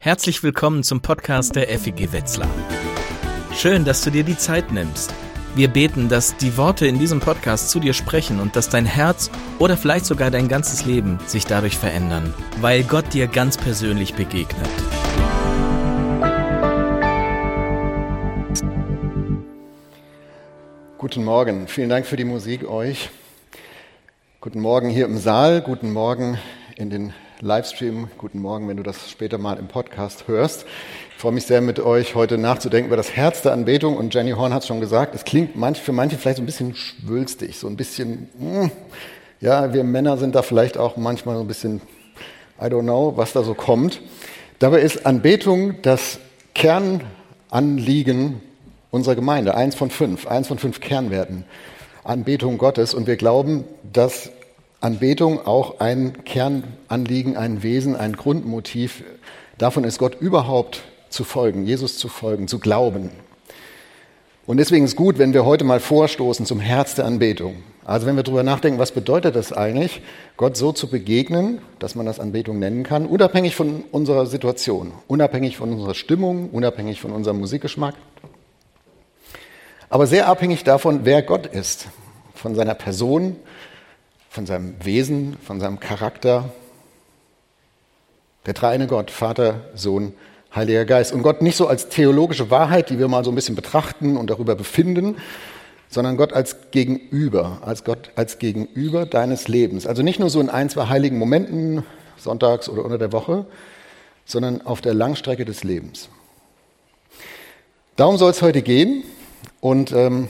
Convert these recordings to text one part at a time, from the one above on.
Herzlich willkommen zum Podcast der FEG Wetzlar. Schön, dass du dir die Zeit nimmst. Wir beten, dass die Worte in diesem Podcast zu dir sprechen und dass dein Herz oder vielleicht sogar dein ganzes Leben sich dadurch verändern, weil Gott dir ganz persönlich begegnet. Guten Morgen, vielen Dank für die Musik euch. Guten Morgen hier im Saal, guten Morgen in den Livestream. Guten Morgen, wenn du das später mal im Podcast hörst. Ich freue mich sehr, mit euch heute nachzudenken über das Herz der Anbetung. Und Jenny Horn hat es schon gesagt, es klingt manch, für manche vielleicht so ein bisschen schwülstig, so ein bisschen, hm, ja, wir Männer sind da vielleicht auch manchmal so ein bisschen, I don't know, was da so kommt. Dabei ist Anbetung das Kernanliegen unserer Gemeinde, eins von fünf, eins von fünf Kernwerten. Anbetung Gottes. Und wir glauben, dass Anbetung auch ein Kernanliegen, ein Wesen, ein Grundmotiv. Davon ist Gott überhaupt zu folgen, Jesus zu folgen, zu glauben. Und deswegen ist gut, wenn wir heute mal vorstoßen zum Herz der Anbetung. Also wenn wir darüber nachdenken, was bedeutet das eigentlich, Gott so zu begegnen, dass man das Anbetung nennen kann, unabhängig von unserer Situation, unabhängig von unserer Stimmung, unabhängig von unserem Musikgeschmack, aber sehr abhängig davon, wer Gott ist, von seiner Person, von seinem Wesen, von seinem Charakter. Der dreieine Gott, Vater, Sohn, Heiliger Geist. Und Gott nicht so als theologische Wahrheit, die wir mal so ein bisschen betrachten und darüber befinden, sondern Gott als Gegenüber, als Gott als Gegenüber deines Lebens. Also nicht nur so in ein, zwei heiligen Momenten, sonntags oder unter der Woche, sondern auf der Langstrecke des Lebens. Darum soll es heute gehen. Und ähm,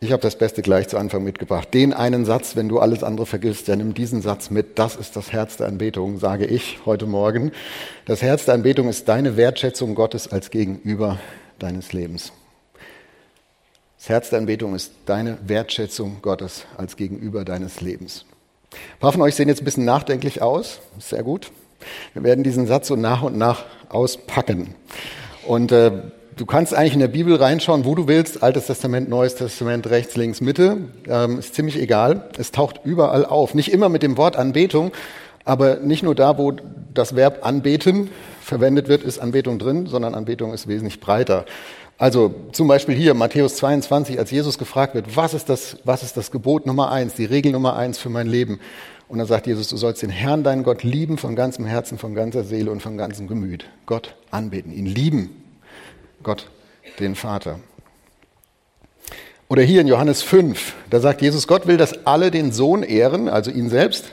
ich habe das Beste gleich zu Anfang mitgebracht. Den einen Satz, wenn du alles andere vergisst, ja nimm diesen Satz mit. Das ist das Herz der Anbetung, sage ich heute Morgen. Das Herz der Anbetung ist deine Wertschätzung Gottes als Gegenüber deines Lebens. Das Herz der Anbetung ist deine Wertschätzung Gottes als Gegenüber deines Lebens. Ein paar von euch sehen jetzt ein bisschen nachdenklich aus. Sehr gut. Wir werden diesen Satz so nach und nach auspacken. Und äh, du kannst eigentlich in der Bibel reinschauen, wo du willst, Altes Testament, Neues Testament, rechts, links, Mitte, ähm, ist ziemlich egal. Es taucht überall auf. Nicht immer mit dem Wort Anbetung, aber nicht nur da, wo das Verb anbeten verwendet wird, ist Anbetung drin, sondern Anbetung ist wesentlich breiter. Also zum Beispiel hier Matthäus 22, als Jesus gefragt wird, was ist das, was ist das Gebot Nummer eins, die Regel Nummer eins für mein Leben? Und dann sagt Jesus, du sollst den Herrn, deinen Gott lieben von ganzem Herzen, von ganzer Seele und von ganzem Gemüt. Gott anbeten, ihn lieben. Gott, den Vater. Oder hier in Johannes 5, da sagt Jesus, Gott will, dass alle den Sohn ehren, also ihn selbst,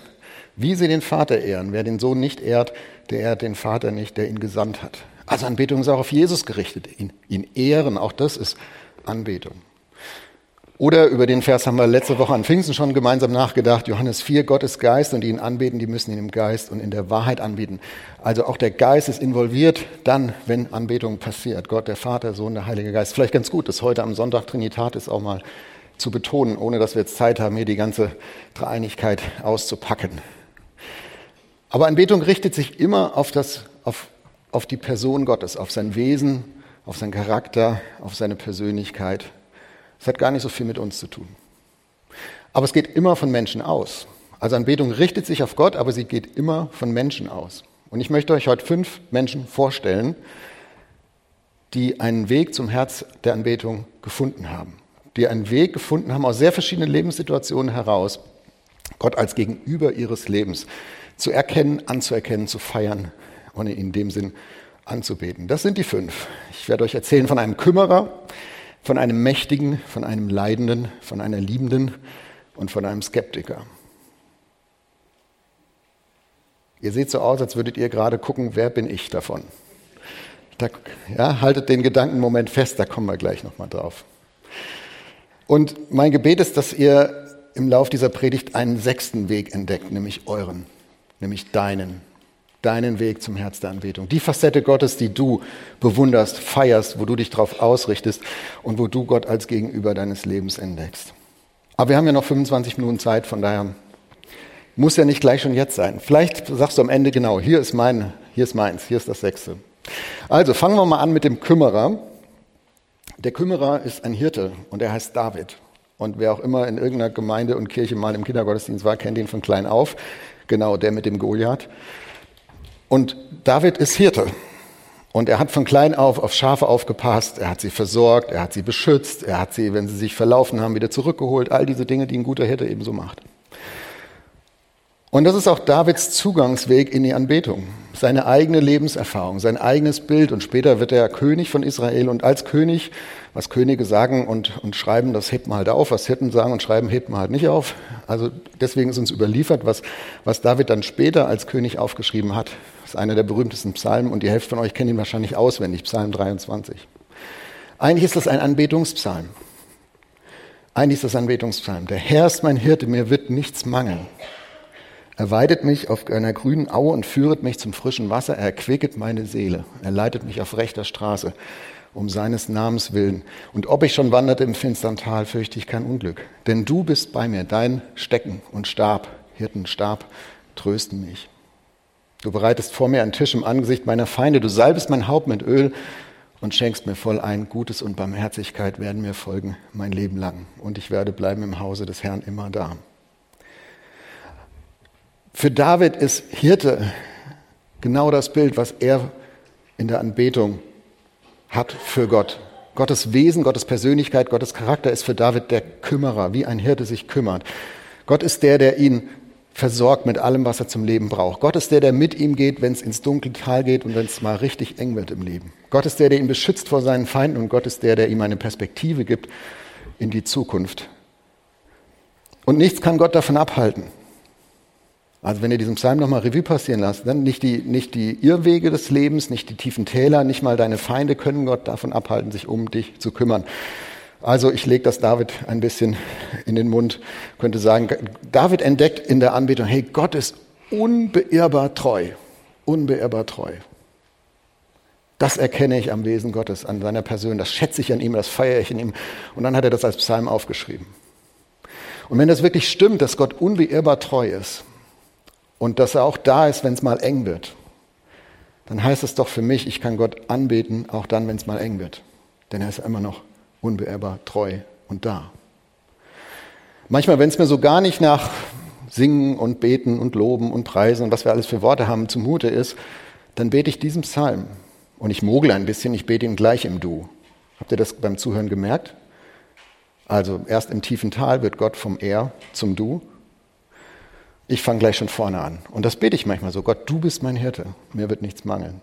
wie sie den Vater ehren. Wer den Sohn nicht ehrt, der ehrt den Vater nicht, der ihn gesandt hat. Also Anbetung ist auch auf Jesus gerichtet. Ihn, ihn ehren, auch das ist Anbetung. Oder über den Vers haben wir letzte Woche an Pfingsten schon gemeinsam nachgedacht. Johannes 4, Gott ist Geist und die ihn anbeten, die müssen ihn im Geist und in der Wahrheit anbieten. Also auch der Geist ist involviert dann, wenn Anbetung passiert. Gott, der Vater, Sohn, der Heilige Geist. Vielleicht ganz gut, das heute am Sonntag Trinitatis auch mal zu betonen, ohne dass wir jetzt Zeit haben, hier die ganze Dreieinigkeit auszupacken. Aber Anbetung richtet sich immer auf, das, auf, auf die Person Gottes, auf sein Wesen, auf seinen Charakter, auf seine Persönlichkeit es hat gar nicht so viel mit uns zu tun. Aber es geht immer von Menschen aus. Also Anbetung richtet sich auf Gott, aber sie geht immer von Menschen aus. Und ich möchte euch heute fünf Menschen vorstellen, die einen Weg zum Herz der Anbetung gefunden haben. Die einen Weg gefunden haben aus sehr verschiedenen Lebenssituationen heraus, Gott als Gegenüber ihres Lebens zu erkennen, anzuerkennen, zu feiern und in dem Sinn anzubeten. Das sind die fünf. Ich werde euch erzählen von einem Kümmerer, von einem Mächtigen, von einem Leidenden, von einer Liebenden und von einem Skeptiker. Ihr seht so aus, als würdet ihr gerade gucken, wer bin ich davon. Da, ja, haltet den Gedankenmoment fest, da kommen wir gleich nochmal drauf. Und mein Gebet ist, dass ihr im Lauf dieser Predigt einen sechsten Weg entdeckt, nämlich euren, nämlich deinen, deinen Weg zum Herz der Anbetung. Die Facette Gottes, die du bewunderst, feierst, wo du dich darauf ausrichtest und wo du Gott als Gegenüber deines Lebens entdeckst. Aber wir haben ja noch 25 Minuten Zeit, von daher muss ja nicht gleich schon jetzt sein. Vielleicht sagst du am Ende genau, hier ist mein, hier ist meins, hier ist das sechste. Also fangen wir mal an mit dem Kümmerer. Der Kümmerer ist ein Hirte und er heißt David. Und wer auch immer in irgendeiner Gemeinde und Kirche mal im Kindergottesdienst war, kennt ihn von klein auf. Genau, der mit dem Goliath. Und David ist Hirte. Und er hat von klein auf auf Schafe aufgepasst, er hat sie versorgt, er hat sie beschützt, er hat sie, wenn sie sich verlaufen haben, wieder zurückgeholt. All diese Dinge, die ein guter Hirte ebenso macht. Und das ist auch Davids Zugangsweg in die Anbetung. Seine eigene Lebenserfahrung, sein eigenes Bild. Und später wird er König von Israel. Und als König, was Könige sagen und, und schreiben, das hebt man halt auf. Was Hirten sagen und schreiben, hebt man halt nicht auf. Also deswegen ist uns überliefert, was, was David dann später als König aufgeschrieben hat. Das ist einer der berühmtesten Psalmen. Und die Hälfte von euch kennt ihn wahrscheinlich auswendig. Psalm 23. Eigentlich ist das ein Anbetungspsalm. Eigentlich ist das ein Anbetungspsalm. Der Herr ist mein Hirte, mir wird nichts mangeln. Er weidet mich auf einer grünen Aue und führet mich zum frischen Wasser. Er erquicket meine Seele. Er leitet mich auf rechter Straße um seines Namens willen. Und ob ich schon wanderte im finstern Tal, fürchte ich kein Unglück. Denn du bist bei mir, dein Stecken und Stab, Hirtenstab, trösten mich. Du bereitest vor mir einen Tisch im Angesicht meiner Feinde. Du salbest mein Haupt mit Öl und schenkst mir voll ein. Gutes und Barmherzigkeit werden mir folgen mein Leben lang. Und ich werde bleiben im Hause des Herrn immer da. Für David ist Hirte genau das Bild, was er in der Anbetung hat für Gott. Gottes Wesen, Gottes Persönlichkeit, Gottes Charakter ist für David der Kümmerer, wie ein Hirte sich kümmert. Gott ist der, der ihn versorgt mit allem, was er zum Leben braucht. Gott ist der, der mit ihm geht, wenn es ins dunkle Tal geht und wenn es mal richtig eng wird im Leben. Gott ist der, der ihn beschützt vor seinen Feinden und Gott ist der, der ihm eine Perspektive gibt in die Zukunft. Und nichts kann Gott davon abhalten. Also wenn ihr diesen Psalm nochmal Revue passieren lasst, dann nicht die, nicht die Irrwege des Lebens, nicht die tiefen Täler, nicht mal deine Feinde können Gott davon abhalten, sich um dich zu kümmern. Also ich lege das David ein bisschen in den Mund, könnte sagen, David entdeckt in der Anbetung, hey, Gott ist unbeirrbar treu, unbeirrbar treu. Das erkenne ich am Wesen Gottes, an seiner Person, das schätze ich an ihm, das feiere ich in ihm. Und dann hat er das als Psalm aufgeschrieben. Und wenn das wirklich stimmt, dass Gott unbeirrbar treu ist, und dass er auch da ist, wenn es mal eng wird, dann heißt es doch für mich, ich kann Gott anbeten, auch dann, wenn es mal eng wird. Denn er ist immer noch unbeirrbar treu und da. Manchmal, wenn es mir so gar nicht nach Singen und Beten und Loben und Preisen und was wir alles für Worte haben zumute ist, dann bete ich diesen Psalm. Und ich mogle ein bisschen, ich bete ihn gleich im Du. Habt ihr das beim Zuhören gemerkt? Also erst im tiefen Tal wird Gott vom Er zum Du ich fange gleich schon vorne an. Und das bete ich manchmal so, Gott, du bist mein Hirte, mir wird nichts mangeln.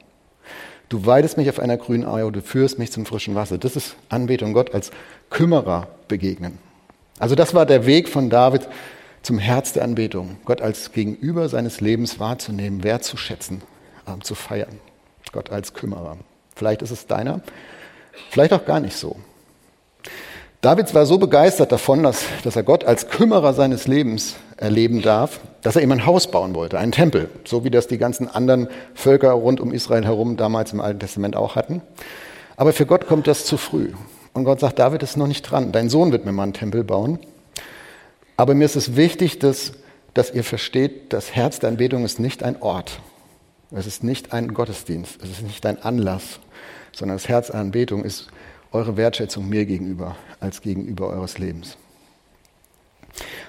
Du weidest mich auf einer grünen Eier, du führst mich zum frischen Wasser. Das ist Anbetung Gott als Kümmerer begegnen. Also das war der Weg von David zum Herz der Anbetung. Gott als Gegenüber seines Lebens wahrzunehmen, wertzuschätzen, ähm, zu feiern. Gott als Kümmerer. Vielleicht ist es deiner, vielleicht auch gar nicht so. David war so begeistert davon, dass, dass er Gott als Kümmerer seines Lebens erleben darf, dass er ihm ein Haus bauen wollte, einen Tempel, so wie das die ganzen anderen Völker rund um Israel herum damals im Alten Testament auch hatten. Aber für Gott kommt das zu früh. Und Gott sagt, David ist noch nicht dran. Dein Sohn wird mir mal einen Tempel bauen. Aber mir ist es wichtig, dass, dass ihr versteht, das Herz der Anbetung ist nicht ein Ort. Es ist nicht ein Gottesdienst. Es ist nicht ein Anlass, sondern das Herz der Anbetung ist eure Wertschätzung mir gegenüber als gegenüber eures Lebens.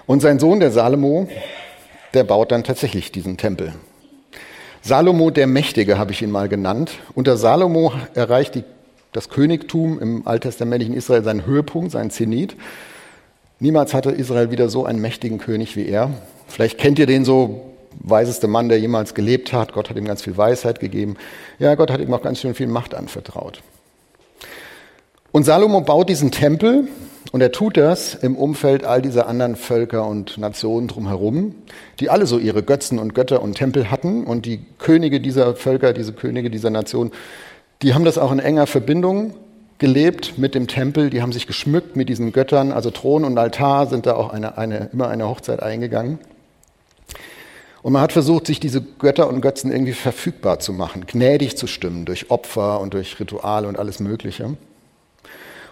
Und sein Sohn, der Salomo, der baut dann tatsächlich diesen Tempel. Salomo der Mächtige habe ich ihn mal genannt. Unter Salomo erreicht die, das Königtum im alttestamentlichen Israel seinen Höhepunkt, seinen Zenit. Niemals hatte Israel wieder so einen mächtigen König wie er. Vielleicht kennt ihr den so, weiseste Mann, der jemals gelebt hat. Gott hat ihm ganz viel Weisheit gegeben. Ja, Gott hat ihm auch ganz schön viel Macht anvertraut. Und Salomo baut diesen Tempel und er tut das im Umfeld all dieser anderen Völker und Nationen drumherum, die alle so ihre Götzen und Götter und Tempel hatten. Und die Könige dieser Völker, diese Könige dieser Nation, die haben das auch in enger Verbindung gelebt mit dem Tempel. Die haben sich geschmückt mit diesen Göttern. Also Thron und Altar sind da auch eine, eine, immer eine Hochzeit eingegangen. Und man hat versucht, sich diese Götter und Götzen irgendwie verfügbar zu machen, gnädig zu stimmen durch Opfer und durch Rituale und alles Mögliche.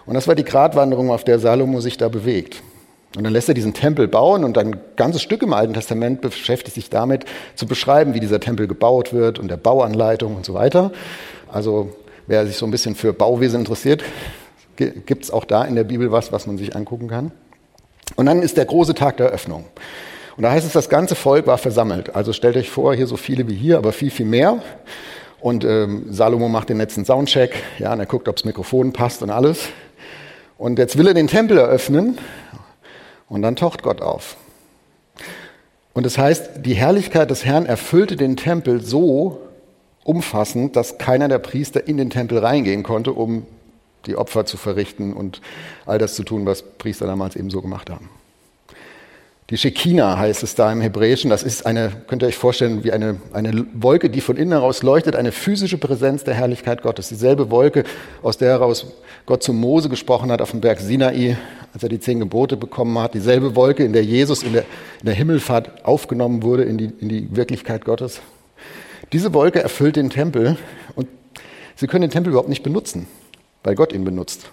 Und das war die Gratwanderung, auf der Salomo sich da bewegt. Und dann lässt er diesen Tempel bauen und ein ganzes Stück im Alten Testament beschäftigt sich damit, zu beschreiben, wie dieser Tempel gebaut wird und der Bauanleitung und so weiter. Also wer sich so ein bisschen für Bauwesen interessiert, gibt es auch da in der Bibel was, was man sich angucken kann. Und dann ist der große Tag der Eröffnung. Und da heißt es, das ganze Volk war versammelt. Also stellt euch vor, hier so viele wie hier, aber viel, viel mehr. Und ähm, Salomo macht den letzten Soundcheck, ja, und er guckt, ob das Mikrofon passt und alles. Und jetzt will er den Tempel eröffnen und dann taucht Gott auf. Und das heißt, die Herrlichkeit des Herrn erfüllte den Tempel so umfassend, dass keiner der Priester in den Tempel reingehen konnte, um die Opfer zu verrichten und all das zu tun, was Priester damals eben so gemacht haben. Die Shekinah heißt es da im Hebräischen. Das ist eine, könnt ihr euch vorstellen, wie eine, eine Wolke, die von innen heraus leuchtet, eine physische Präsenz der Herrlichkeit Gottes. Dieselbe Wolke, aus der heraus Gott zu Mose gesprochen hat auf dem Berg Sinai, als er die zehn Gebote bekommen hat. Dieselbe Wolke, in der Jesus in der, in der Himmelfahrt aufgenommen wurde in die, in die Wirklichkeit Gottes. Diese Wolke erfüllt den Tempel und sie können den Tempel überhaupt nicht benutzen, weil Gott ihn benutzt.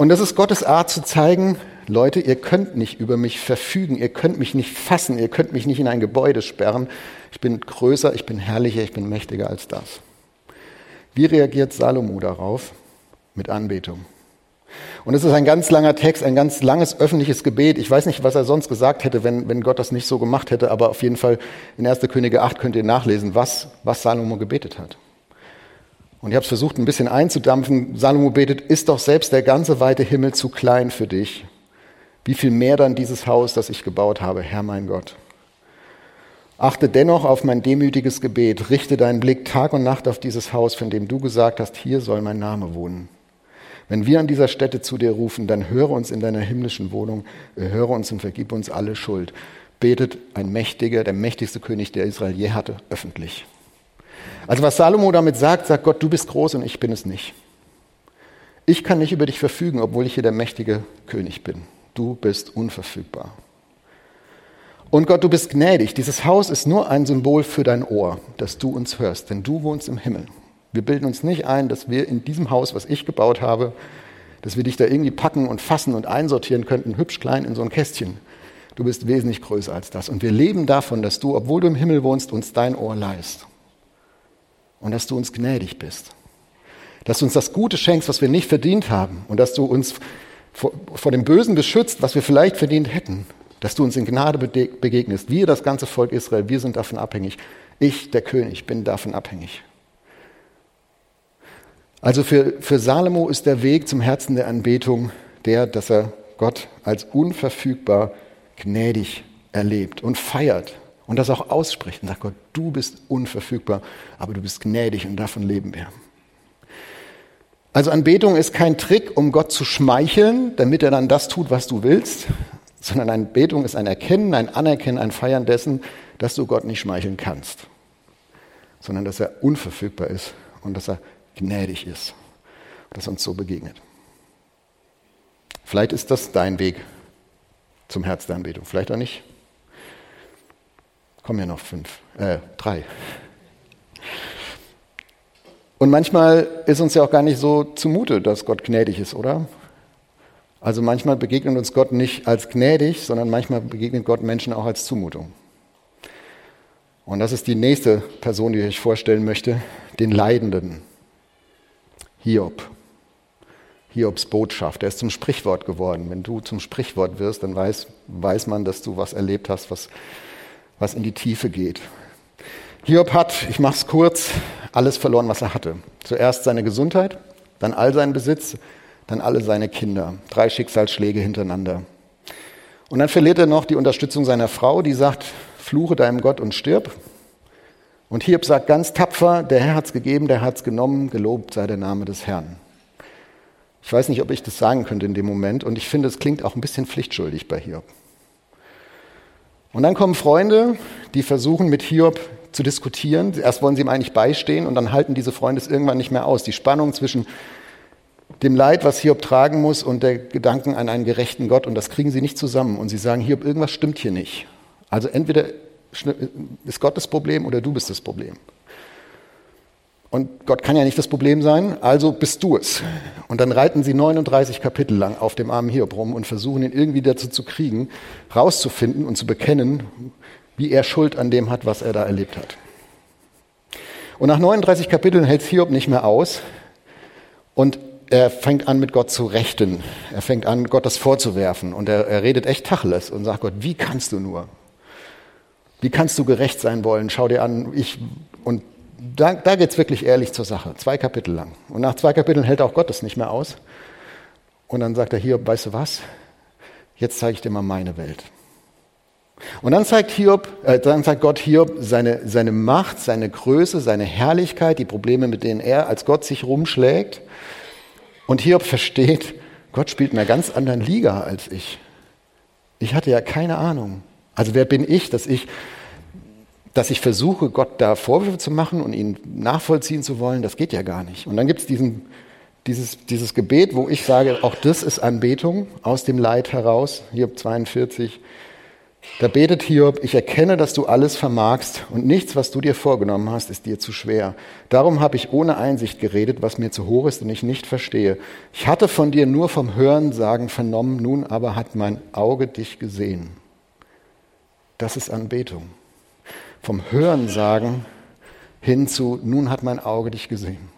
Und das ist Gottes Art zu zeigen, Leute, ihr könnt nicht über mich verfügen, ihr könnt mich nicht fassen, ihr könnt mich nicht in ein Gebäude sperren. Ich bin größer, ich bin herrlicher, ich bin mächtiger als das. Wie reagiert Salomo darauf? Mit Anbetung. Und es ist ein ganz langer Text, ein ganz langes öffentliches Gebet. Ich weiß nicht, was er sonst gesagt hätte, wenn, wenn Gott das nicht so gemacht hätte, aber auf jeden Fall in 1. Könige 8 könnt ihr nachlesen, was, was Salomo gebetet hat. Und ich habe es versucht, ein bisschen einzudampfen. Salomo betet, ist doch selbst der ganze weite Himmel zu klein für dich. Wie viel mehr dann dieses Haus, das ich gebaut habe, Herr mein Gott. Achte dennoch auf mein demütiges Gebet, richte deinen Blick Tag und Nacht auf dieses Haus, von dem du gesagt hast, hier soll mein Name wohnen. Wenn wir an dieser Stätte zu dir rufen, dann höre uns in deiner himmlischen Wohnung, höre uns und vergib uns alle Schuld. Betet ein mächtiger, der mächtigste König, der Israel je hatte, öffentlich. Also was Salomo damit sagt, sagt Gott, du bist groß und ich bin es nicht. Ich kann nicht über dich verfügen, obwohl ich hier der mächtige König bin. Du bist unverfügbar. Und Gott, du bist gnädig. Dieses Haus ist nur ein Symbol für dein Ohr, dass du uns hörst, denn du wohnst im Himmel. Wir bilden uns nicht ein, dass wir in diesem Haus, was ich gebaut habe, dass wir dich da irgendwie packen und fassen und einsortieren könnten, hübsch klein in so ein Kästchen. Du bist wesentlich größer als das. Und wir leben davon, dass du, obwohl du im Himmel wohnst, uns dein Ohr leist und dass du uns gnädig bist. Dass du uns das Gute schenkst, was wir nicht verdient haben und dass du uns vor, vor dem Bösen beschützt, was wir vielleicht verdient hätten. Dass du uns in Gnade begegnest. Wir, das ganze Volk Israel, wir sind davon abhängig. Ich, der König, bin davon abhängig. Also für, für Salomo ist der Weg zum Herzen der Anbetung der, dass er Gott als unverfügbar gnädig erlebt und feiert und das auch ausspricht und sagt, Gott, du bist unverfügbar, aber du bist gnädig und davon leben wir. Also Anbetung ist kein Trick, um Gott zu schmeicheln, damit er dann das tut, was du willst, sondern Anbetung ist ein Erkennen, ein Anerkennen, ein Feiern dessen, dass du Gott nicht schmeicheln kannst, sondern dass er unverfügbar ist und dass er gnädig ist, dass er uns so begegnet. Vielleicht ist das dein Weg zum Herz der Anbetung, vielleicht auch nicht. Kommen ja noch fünf, äh, drei. Und manchmal ist uns ja auch gar nicht so zumute, dass Gott gnädig ist, oder? Also manchmal begegnet uns Gott nicht als gnädig, sondern manchmal begegnet Gott Menschen auch als Zumutung. Und das ist die nächste Person, die ich euch vorstellen möchte, den Leidenden. Hiob. Hiobs Botschaft. Er ist zum Sprichwort geworden. Wenn du zum Sprichwort wirst, dann weiß, weiß man, dass du was erlebt hast, was was in die Tiefe geht. Hiob hat, ich mache es kurz, alles verloren, was er hatte. Zuerst seine Gesundheit, dann all seinen Besitz, dann alle seine Kinder. Drei Schicksalsschläge hintereinander. Und dann verliert er noch die Unterstützung seiner Frau, die sagt, fluche deinem Gott und stirb. Und Hiob sagt ganz tapfer, der Herr hat's gegeben, der hat's genommen, gelobt sei der Name des Herrn. Ich weiß nicht, ob ich das sagen könnte in dem Moment und ich finde, es klingt auch ein bisschen pflichtschuldig bei Hiob. Und dann kommen Freunde, die versuchen mit Hiob zu diskutieren. Erst wollen sie ihm eigentlich beistehen und dann halten diese Freunde es irgendwann nicht mehr aus. Die Spannung zwischen dem Leid, was Hiob tragen muss, und der Gedanken an einen gerechten Gott. Und das kriegen sie nicht zusammen. Und sie sagen, Hiob, irgendwas stimmt hier nicht. Also entweder ist Gott das Problem oder du bist das Problem. Und Gott kann ja nicht das Problem sein, also bist du es. Und dann reiten sie 39 Kapitel lang auf dem armen Hiob rum und versuchen ihn irgendwie dazu zu kriegen, rauszufinden und zu bekennen, wie er Schuld an dem hat, was er da erlebt hat. Und nach 39 Kapiteln hält Hiob nicht mehr aus und er fängt an, mit Gott zu rechten. Er fängt an, Gott das vorzuwerfen und er, er redet echt Tacheles und sagt Gott, wie kannst du nur? Wie kannst du gerecht sein wollen? Schau dir an, ich. Und da, da geht es wirklich ehrlich zur Sache. Zwei Kapitel lang. Und nach zwei Kapiteln hält auch Gott das nicht mehr aus. Und dann sagt er hier, weißt du was? Jetzt zeige ich dir mal meine Welt. Und dann zeigt, Hiob, äh, dann zeigt Gott Hiob seine, seine Macht, seine Größe, seine Herrlichkeit, die Probleme, mit denen er als Gott sich rumschlägt. Und Hiob versteht, Gott spielt in einer ganz anderen Liga als ich. Ich hatte ja keine Ahnung. Also wer bin ich, dass ich, dass ich versuche, Gott da Vorwürfe zu machen und ihn nachvollziehen zu wollen? Das geht ja gar nicht. Und dann gibt es dieses, dieses Gebet, wo ich sage, auch das ist Anbetung aus dem Leid heraus. Hiob 42. Da betet Hiob, ich erkenne, dass du alles vermagst und nichts, was du dir vorgenommen hast, ist dir zu schwer. Darum habe ich ohne Einsicht geredet, was mir zu hoch ist und ich nicht verstehe. Ich hatte von dir nur vom Hörensagen vernommen, nun aber hat mein Auge dich gesehen. Das ist Anbetung. Vom Hörensagen hin zu, nun hat mein Auge dich gesehen.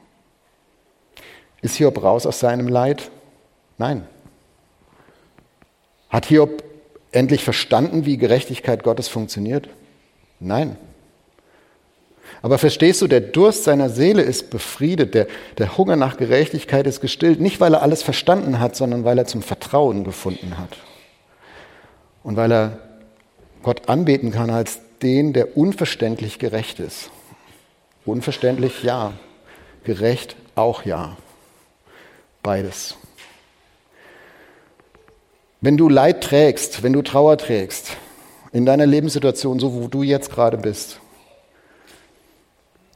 Ist Hiob raus aus seinem Leid? Nein. Hat Hiob endlich verstanden, wie Gerechtigkeit Gottes funktioniert? Nein. Aber verstehst du, der Durst seiner Seele ist befriedet, der, der Hunger nach Gerechtigkeit ist gestillt, nicht weil er alles verstanden hat, sondern weil er zum Vertrauen gefunden hat. Und weil er Gott anbeten kann als den, der unverständlich gerecht ist. Unverständlich ja, gerecht auch ja. Beides. Wenn du Leid trägst, wenn du Trauer trägst, in deiner Lebenssituation, so wo du jetzt gerade bist,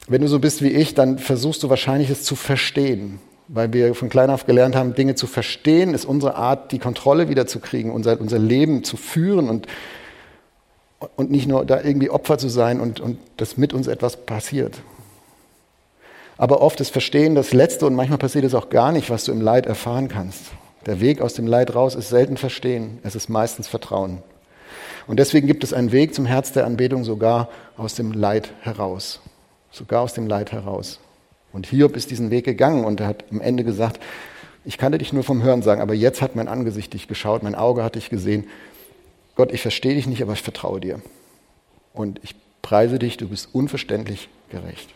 wenn du so bist wie ich, dann versuchst du wahrscheinlich es zu verstehen, weil wir von klein auf gelernt haben, Dinge zu verstehen, ist unsere Art, die Kontrolle wiederzukriegen, unser, unser Leben zu führen und, und nicht nur da irgendwie Opfer zu sein und, und dass mit uns etwas passiert. Aber oft ist Verstehen das Letzte und manchmal passiert es auch gar nicht, was du im Leid erfahren kannst. Der Weg aus dem Leid raus ist selten Verstehen, es ist meistens Vertrauen. Und deswegen gibt es einen Weg zum Herz der Anbetung sogar aus dem Leid heraus. Sogar aus dem Leid heraus. Und Hiob ist diesen Weg gegangen und er hat am Ende gesagt, ich kannte dich nur vom Hören sagen, aber jetzt hat mein Angesicht dich geschaut, mein Auge hat dich gesehen. Gott, ich verstehe dich nicht, aber ich vertraue dir. Und ich preise dich, du bist unverständlich gerecht.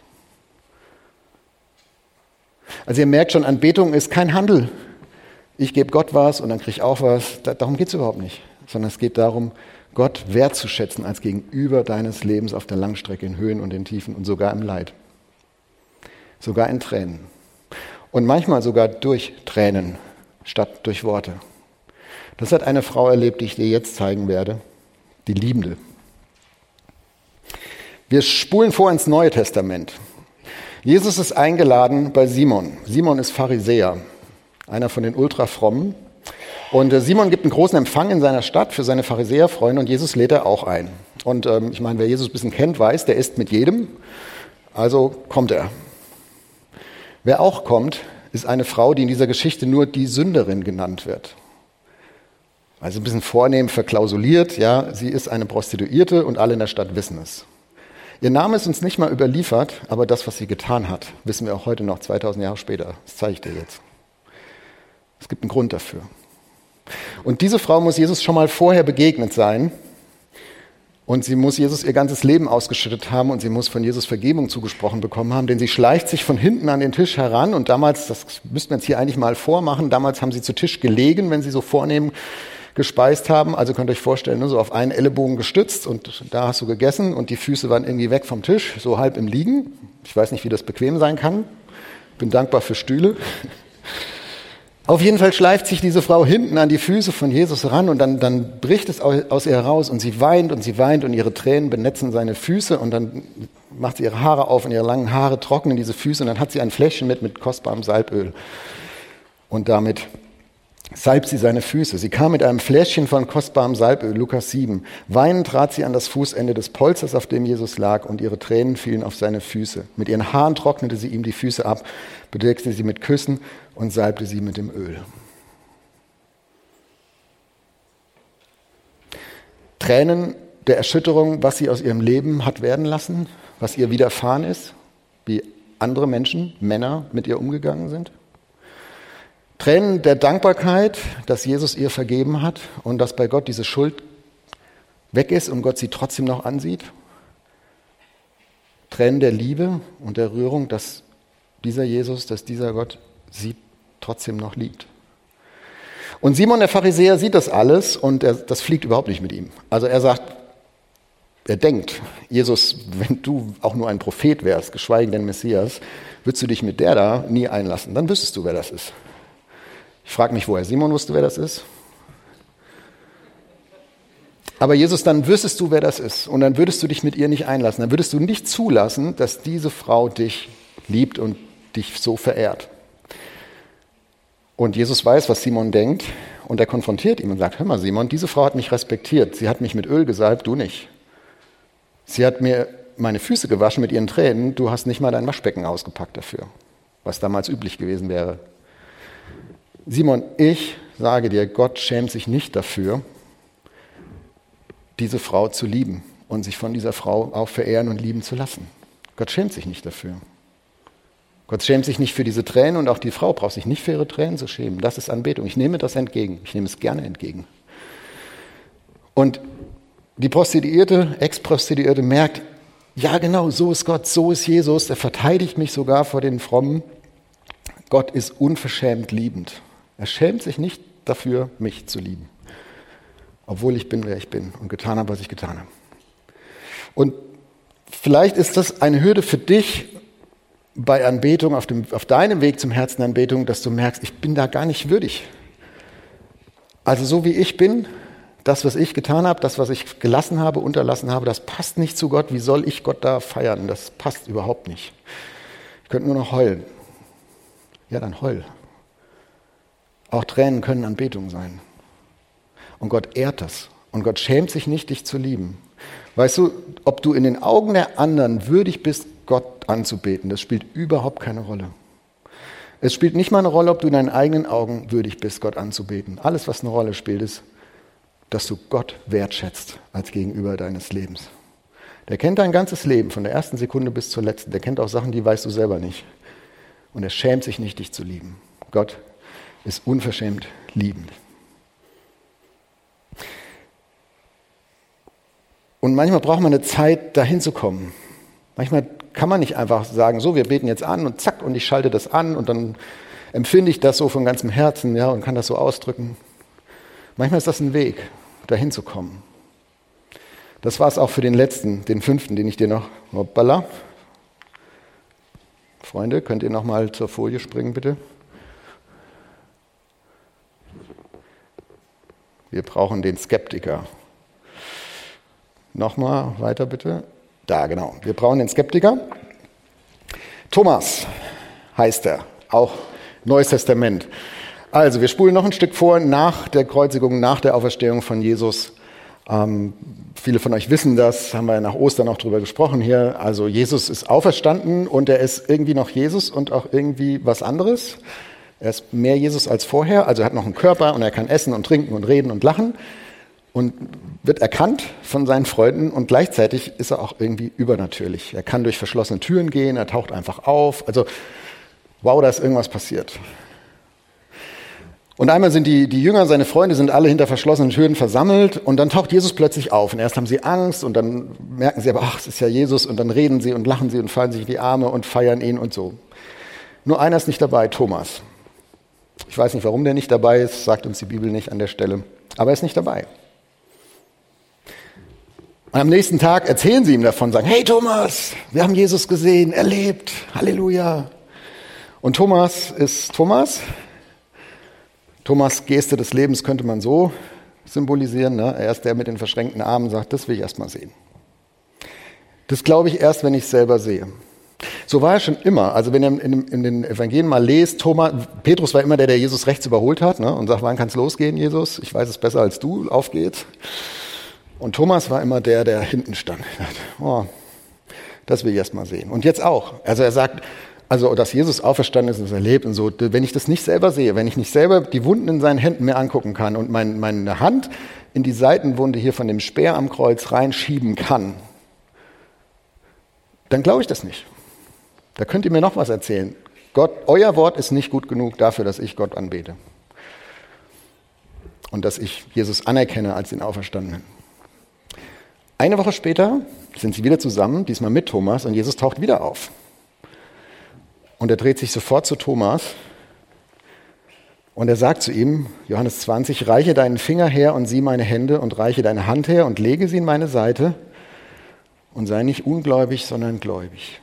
Also ihr merkt schon, Anbetung ist kein Handel, ich gebe Gott was und dann kriege ich auch was. darum geht es überhaupt nicht. Sondern es geht darum, Gott wertzuschätzen als Gegenüber deines Lebens auf der Langstrecke, in Höhen und in Tiefen und sogar im Leid. Sogar in Tränen. Und manchmal sogar durch Tränen statt durch Worte. Das hat eine Frau erlebt, die ich dir jetzt zeigen werde, die Liebende. Wir spulen vor ins Neue Testament. Jesus ist eingeladen bei Simon. Simon ist Pharisäer einer von den Ultrafrommen. Und äh, Simon gibt einen großen Empfang in seiner Stadt für seine Pharisäerfreunde und Jesus lädt er auch ein. Und ähm, ich meine, wer Jesus ein bisschen kennt, weiß, der isst mit jedem. Also kommt er. Wer auch kommt, ist eine Frau, die in dieser Geschichte nur die Sünderin genannt wird. Also ein bisschen vornehm verklausuliert, ja, sie ist eine Prostituierte und alle in der Stadt wissen es. Ihr Name ist uns nicht mal überliefert, aber das, was sie getan hat, wissen wir auch heute noch, 2000 Jahre später. Das zeige ich dir jetzt. Es gibt einen Grund dafür. Und diese Frau muss Jesus schon mal vorher begegnet sein. Und sie muss Jesus ihr ganzes Leben ausgeschüttet haben und sie muss von Jesus Vergebung zugesprochen bekommen haben, denn sie schleicht sich von hinten an den Tisch heran und damals, das müssten wir jetzt hier eigentlich mal vormachen, damals haben sie zu Tisch gelegen, wenn sie so vornehm gespeist haben. Also könnt ihr euch vorstellen, ne, so auf einen Ellenbogen gestützt und da hast du gegessen und die Füße waren irgendwie weg vom Tisch, so halb im Liegen. Ich weiß nicht, wie das bequem sein kann. Bin dankbar für Stühle. Auf jeden Fall schleift sich diese Frau hinten an die Füße von Jesus ran und dann, dann bricht es aus ihr heraus und sie weint und sie weint und ihre Tränen benetzen seine Füße und dann macht sie ihre Haare auf und ihre langen Haare trocknen diese Füße und dann hat sie ein Fläschchen mit mit kostbarem Salböl und damit salbt sie seine Füße. Sie kam mit einem Fläschchen von kostbarem Salböl, Lukas 7. Weinend trat sie an das Fußende des Polsters, auf dem Jesus lag, und ihre Tränen fielen auf seine Füße. Mit ihren Haaren trocknete sie ihm die Füße ab, bedeckte sie mit Küssen und salbte sie mit dem Öl. Tränen der Erschütterung, was sie aus ihrem Leben hat werden lassen, was ihr widerfahren ist, wie andere Menschen, Männer mit ihr umgegangen sind. Tränen der Dankbarkeit, dass Jesus ihr vergeben hat und dass bei Gott diese Schuld weg ist und Gott sie trotzdem noch ansieht, Tränen der Liebe und der Rührung, dass dieser Jesus, dass dieser Gott sie trotzdem noch liebt. Und Simon der Pharisäer sieht das alles und er, das fliegt überhaupt nicht mit ihm. Also er sagt, er denkt, Jesus, wenn du auch nur ein Prophet wärst, geschweige denn Messias, würdest du dich mit der da nie einlassen. Dann wüsstest du, wer das ist. Ich frage mich, woher Simon wusste, wer das ist. Aber Jesus, dann wüsstest du, wer das ist. Und dann würdest du dich mit ihr nicht einlassen. Dann würdest du nicht zulassen, dass diese Frau dich liebt und dich so verehrt. Und Jesus weiß, was Simon denkt. Und er konfrontiert ihn und sagt, hör mal, Simon, diese Frau hat mich respektiert. Sie hat mich mit Öl gesalbt, du nicht. Sie hat mir meine Füße gewaschen mit ihren Tränen. Du hast nicht mal dein Waschbecken ausgepackt dafür, was damals üblich gewesen wäre. Simon, ich sage dir, Gott schämt sich nicht dafür, diese Frau zu lieben und sich von dieser Frau auch verehren und lieben zu lassen. Gott schämt sich nicht dafür. Gott schämt sich nicht für diese Tränen und auch die Frau braucht sich nicht für ihre Tränen zu schämen. Das ist Anbetung. Ich nehme das entgegen. Ich nehme es gerne entgegen. Und die Prostituierte, Ex-Prostituierte merkt, ja genau, so ist Gott, so ist Jesus. Er verteidigt mich sogar vor den Frommen. Gott ist unverschämt liebend. Er schämt sich nicht dafür, mich zu lieben obwohl ich bin, wer ich bin und getan habe, was ich getan habe. Und vielleicht ist das eine Hürde für dich bei Anbetung, auf, dem, auf deinem Weg zum Herzenanbetung, dass du merkst, ich bin da gar nicht würdig. Also so wie ich bin, das, was ich getan habe, das, was ich gelassen habe, unterlassen habe, das passt nicht zu Gott. Wie soll ich Gott da feiern? Das passt überhaupt nicht. Ich könnte nur noch heulen. Ja, dann heul. Auch Tränen können Anbetung sein. Und Gott ehrt das. Und Gott schämt sich nicht, dich zu lieben. Weißt du, ob du in den Augen der anderen würdig bist, Gott anzubeten, das spielt überhaupt keine Rolle. Es spielt nicht mal eine Rolle, ob du in deinen eigenen Augen würdig bist, Gott anzubeten. Alles, was eine Rolle spielt, ist, dass du Gott wertschätzt als Gegenüber deines Lebens. Der kennt dein ganzes Leben, von der ersten Sekunde bis zur letzten. Der kennt auch Sachen, die weißt du selber nicht. Und er schämt sich nicht, dich zu lieben. Gott ist unverschämt liebend. Und manchmal braucht man eine Zeit, dahin zu kommen. Manchmal kann man nicht einfach sagen, so, wir beten jetzt an und zack, und ich schalte das an und dann empfinde ich das so von ganzem Herzen, ja, und kann das so ausdrücken. Manchmal ist das ein Weg, dahin zu kommen. Das war es auch für den letzten, den fünften, den ich dir noch, hoppala. Freunde, könnt ihr noch mal zur Folie springen, bitte? Wir brauchen den Skeptiker. Nochmal weiter bitte. Da, genau. Wir brauchen den Skeptiker. Thomas heißt er, auch Neues Testament. Also, wir spulen noch ein Stück vor, nach der Kreuzigung, nach der Auferstehung von Jesus. Ähm, viele von euch wissen das, haben wir nach Ostern auch drüber gesprochen hier. Also, Jesus ist auferstanden und er ist irgendwie noch Jesus und auch irgendwie was anderes. Er ist mehr Jesus als vorher, also er hat noch einen Körper und er kann essen und trinken und reden und lachen und wird erkannt von seinen Freunden und gleichzeitig ist er auch irgendwie übernatürlich. Er kann durch verschlossene Türen gehen, er taucht einfach auf. Also, wow, da ist irgendwas passiert. Und einmal sind die, die Jünger, seine Freunde, sind alle hinter verschlossenen Türen versammelt und dann taucht Jesus plötzlich auf. Und erst haben sie Angst und dann merken sie aber, ach, es ist ja Jesus und dann reden sie und lachen sie und fallen sich in die Arme und feiern ihn und so. Nur einer ist nicht dabei, Thomas. Ich weiß nicht, warum der nicht dabei ist, sagt uns die Bibel nicht an der Stelle, aber er ist nicht dabei. Und am nächsten Tag erzählen sie ihm davon, sagen, hey Thomas, wir haben Jesus gesehen, erlebt, Halleluja. Und Thomas ist Thomas. Thomas Geste des Lebens könnte man so symbolisieren. Ne? Er ist der mit den verschränkten Armen, sagt, das will ich erst mal sehen. Das glaube ich erst, wenn ich es selber sehe. So war er schon immer. Also wenn ihr in, in, den Evangelien mal lest, Thomas, Petrus war immer der, der Jesus rechts überholt hat ne? und sagt, wann kann es losgehen, Jesus? Ich weiß es besser als du, auf geht's. Und Thomas war immer der, der hinten stand. Oh, das will ich erst mal sehen. Und jetzt auch. Also er sagt, also dass Jesus auferstanden ist und erlebt und so, wenn ich das nicht selber sehe, wenn ich nicht selber die Wunden in seinen Händen mir angucken kann und mein, meine Hand in die Seitenwunde hier von dem Speer am Kreuz reinschieben kann, dann glaube ich das nicht. Da könnt ihr mir noch was erzählen. Gott, euer Wort ist nicht gut genug dafür, dass ich Gott anbete. Und dass ich Jesus anerkenne als den Auferstandenen. Eine Woche später sind sie wieder zusammen, diesmal mit Thomas, und Jesus taucht wieder auf. Und er dreht sich sofort zu Thomas und er sagt zu ihm, Johannes 20, reiche deinen Finger her und sieh meine Hände und reiche deine Hand her und lege sie in meine Seite und sei nicht ungläubig, sondern gläubig.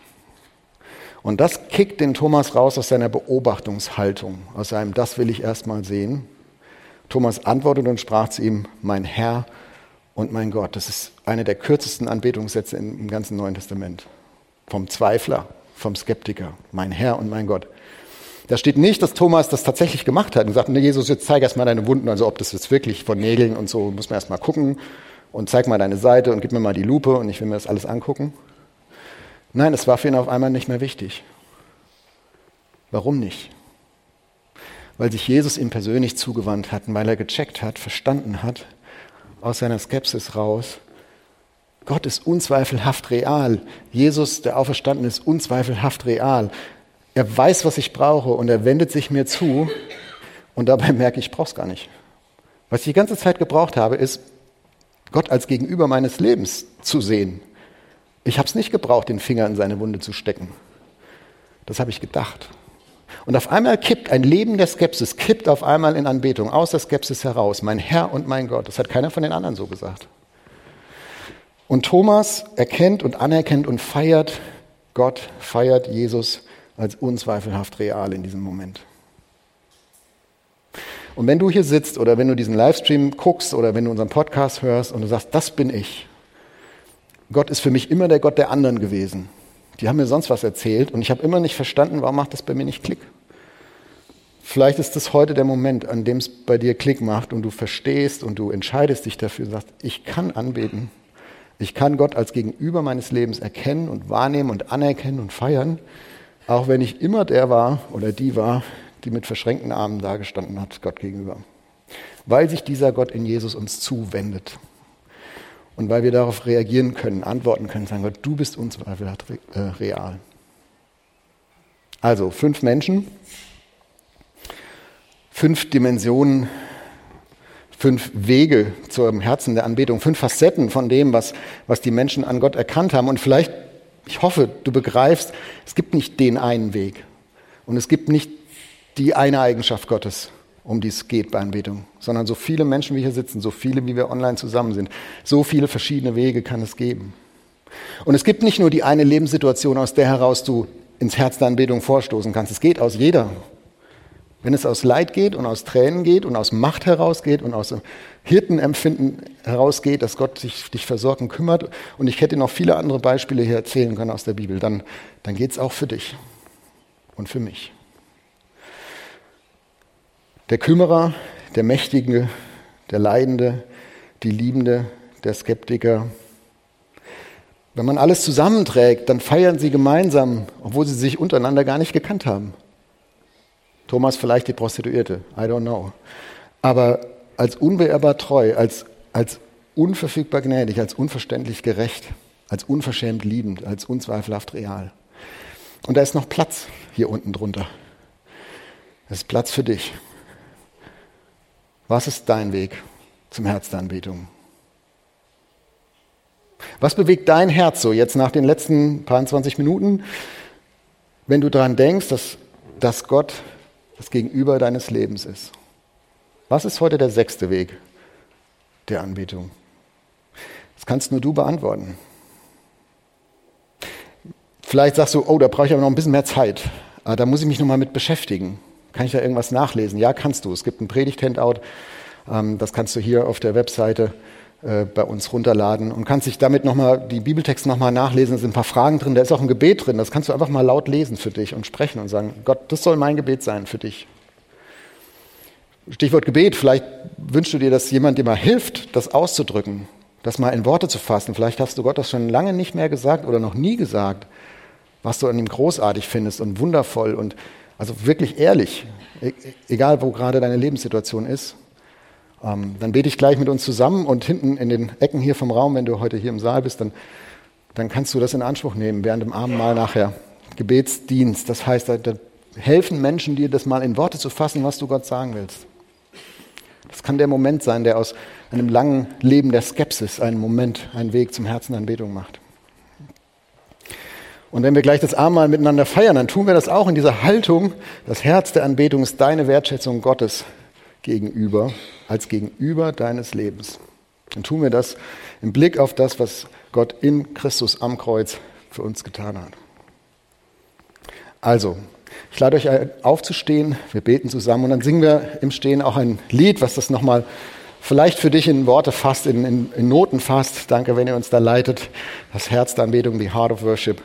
Und das kickt den Thomas raus aus seiner Beobachtungshaltung, aus seinem Das will ich erst mal sehen. Thomas antwortete und sprach zu ihm, mein Herr und mein Gott. Das ist einer der kürzesten Anbetungssätze im ganzen Neuen Testament. Vom Zweifler, vom Skeptiker, mein Herr und mein Gott. Da steht nicht, dass Thomas das tatsächlich gemacht hat und gesagt, nee, Jesus, jetzt zeig erst mal deine Wunden, also ob das jetzt wirklich von Nägeln und so, muss man erst mal gucken und zeig mal deine Seite und gib mir mal die Lupe und ich will mir das alles angucken. Nein, es war für ihn auf einmal nicht mehr wichtig. Warum nicht? Weil sich Jesus ihm persönlich zugewandt hat und weil er gecheckt hat, verstanden hat, aus seiner Skepsis raus, Gott ist unzweifelhaft real. Jesus, der Auferstandene, ist unzweifelhaft real. Er weiß, was ich brauche und er wendet sich mir zu und dabei merke ich, ich brauche es gar nicht. Was ich die ganze Zeit gebraucht habe, ist, Gott als Gegenüber meines Lebens zu sehen. Ich habe es nicht gebraucht, den Finger in seine Wunde zu stecken. Das habe ich gedacht. Und auf einmal kippt ein Leben der Skepsis, kippt auf einmal in Anbetung, aus der Skepsis heraus, mein Herr und mein Gott. Das hat keiner von den anderen so gesagt. Und Thomas erkennt und anerkennt und feiert Gott, feiert Jesus als unzweifelhaft real in diesem Moment. Und wenn du hier sitzt oder wenn du diesen Livestream guckst oder wenn du unseren Podcast hörst und du sagst, das bin ich. Gott ist für mich immer der Gott der anderen gewesen. Die haben mir sonst was erzählt und ich habe immer nicht verstanden, warum macht das bei mir nicht Klick. Vielleicht ist das heute der Moment, an dem es bei dir Klick macht und du verstehst und du entscheidest dich dafür und sagst, ich kann anbeten. Ich kann Gott als Gegenüber meines Lebens erkennen und wahrnehmen und anerkennen und feiern. Auch wenn ich immer der war oder die war, die mit verschränkten Armen dagestanden hat, Gott gegenüber. Weil sich dieser Gott in Jesus uns zuwendet. Und weil wir darauf reagieren können, antworten können, sagen, Gott, du bist unzweifelhaft äh, real. Also fünf Menschen, fünf Dimensionen, fünf Wege zum Herzen der Anbetung, fünf Facetten von dem, was, was die Menschen an Gott erkannt haben. Und vielleicht ich hoffe, du begreifst, es gibt nicht den einen Weg und es gibt nicht die eine Eigenschaft Gottes, um die es geht bei Anbetung, sondern so viele Menschen wie hier sitzen, so viele wie wir online zusammen sind, so viele verschiedene Wege kann es geben. Und es gibt nicht nur die eine Lebenssituation, aus der heraus du ins Herz der Anbetung vorstoßen kannst. Es geht aus jeder wenn es aus Leid geht und aus Tränen geht und aus Macht herausgeht und aus Hirtenempfinden herausgeht, dass Gott sich dich versorgt und kümmert, und ich hätte noch viele andere Beispiele hier erzählen können aus der Bibel, dann, dann geht es auch für dich und für mich. Der Kümmerer, der Mächtige, der Leidende, die Liebende, der Skeptiker. Wenn man alles zusammenträgt, dann feiern sie gemeinsam, obwohl sie sich untereinander gar nicht gekannt haben. Thomas vielleicht die Prostituierte, I don't know. Aber als unbeirrbar treu, als, als unverfügbar gnädig, als unverständlich gerecht, als unverschämt liebend, als unzweifelhaft real. Und da ist noch Platz hier unten drunter. Es ist Platz für dich. Was ist dein Weg zum Herz der Anbetung? Was bewegt dein Herz so jetzt nach den letzten paar 20 Minuten, wenn du daran denkst, dass, dass Gott das Gegenüber deines Lebens ist. Was ist heute der sechste Weg der Anbetung? Das kannst nur du beantworten. Vielleicht sagst du, oh, da brauche ich aber noch ein bisschen mehr Zeit. Ah, da muss ich mich noch mal mit beschäftigen. Kann ich da irgendwas nachlesen? Ja, kannst du. Es gibt ein Predigt-Handout. Ähm, das kannst du hier auf der Webseite äh, bei uns runterladen und kannst dich damit nochmal, die Bibeltexte nochmal nachlesen. Da sind ein paar Fragen drin, da ist auch ein Gebet drin. Das kannst du einfach mal laut lesen für dich und sprechen und sagen, Gott, das soll mein Gebet sein für dich. Stichwort Gebet, vielleicht wünschst du dir, dass jemand dir mal hilft, das auszudrücken, das mal in Worte zu fassen. Vielleicht hast du Gott das schon lange nicht mehr gesagt oder noch nie gesagt, was du an ihm großartig findest und wundervoll und also wirklich ehrlich, e-, egal wo gerade deine Lebenssituation ist. Ähm, dann bete ich gleich mit uns zusammen und hinten in den Ecken hier vom Raum, wenn du heute hier im Saal bist, dann, dann kannst du das in Anspruch nehmen während dem Abendmahl nachher. Gebetsdienst, das heißt, da, helfen Menschen dir, das mal in Worte zu fassen, was du Gott sagen willst. Das kann der Moment sein, der aus einem langen Leben der Skepsis einen Moment, einen Weg zum Herzen Anbetung macht. Und wenn wir gleich das Abendmahl miteinander feiern, dann tun wir das auch in dieser Haltung. Das Herz der Anbetung ist deine Wertschätzung Gottes gegenüber, als gegenüber deines Lebens. Dann tun wir das im Blick auf das, was Gott in Christus am Kreuz für uns getan hat. Also, ich lade euch aufzustehen, wir beten zusammen und dann singen wir im Stehen auch ein Lied, was das nochmal vielleicht für dich in Worte fasst, in, in, in, Noten fasst. Danke, wenn ihr uns da leitet. Das Herz der Anbetung, die Heart of Worship.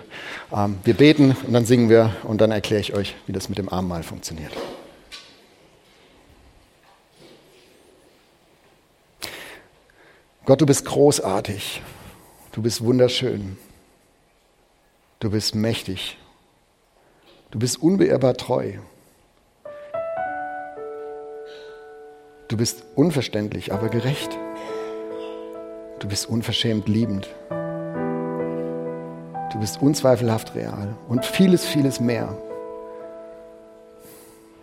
Ähm, wir beten und dann singen wir und dann erkläre ich euch, wie das mit dem Abendmahl funktioniert. Gott, du bist großartig. Du bist wunderschön. Du bist mächtig. Du bist unbeirrbar treu. Du bist unverständlich, aber gerecht. Du bist unverschämt liebend. Du bist unzweifelhaft real und vieles, vieles mehr.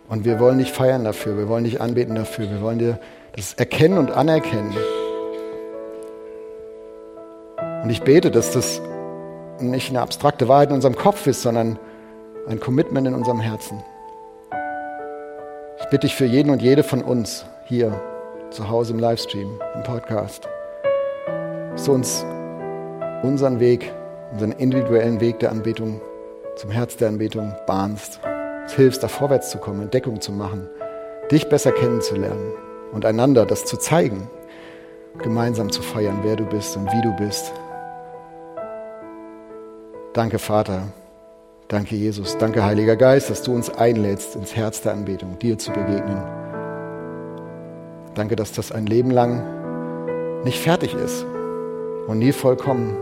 Und wir wollen dich feiern dafür, wir wollen dich anbeten dafür, wir wollen dir das erkennen und anerkennen. Und ich bete, dass das nicht eine abstrakte Wahrheit in unserem Kopf ist, sondern ein Commitment in unserem Herzen. Ich bitte dich für jeden und jede von uns hier zu Hause im Livestream, im Podcast, dass du uns unseren Weg, unseren individuellen Weg der Anbetung zum Herz der Anbetung bahnst. Uns hilfst, da vorwärts zu kommen, Entdeckung zu machen, dich besser kennenzulernen und einander das zu zeigen, gemeinsam zu feiern, wer du bist und wie du bist. Danke, Vater. Danke, Jesus. Danke, Heiliger Geist, dass du uns einlädst, ins Herz der Anbetung, dir zu begegnen. Danke, dass das ein Leben lang nicht fertig ist und nie vollkommen.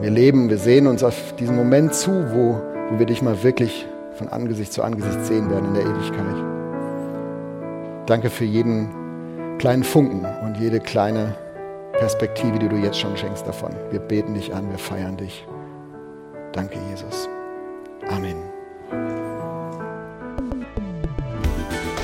Wir leben, wir sehen uns auf diesen Moment zu, wo, wo wir dich mal wirklich von Angesicht zu Angesicht sehen werden in der Ewigkeit. Danke für jeden kleinen Funken und jede kleine Perspektive, die du jetzt schon schenkst davon. Wir beten dich an, wir feiern dich. Danke, Jesus. Amen.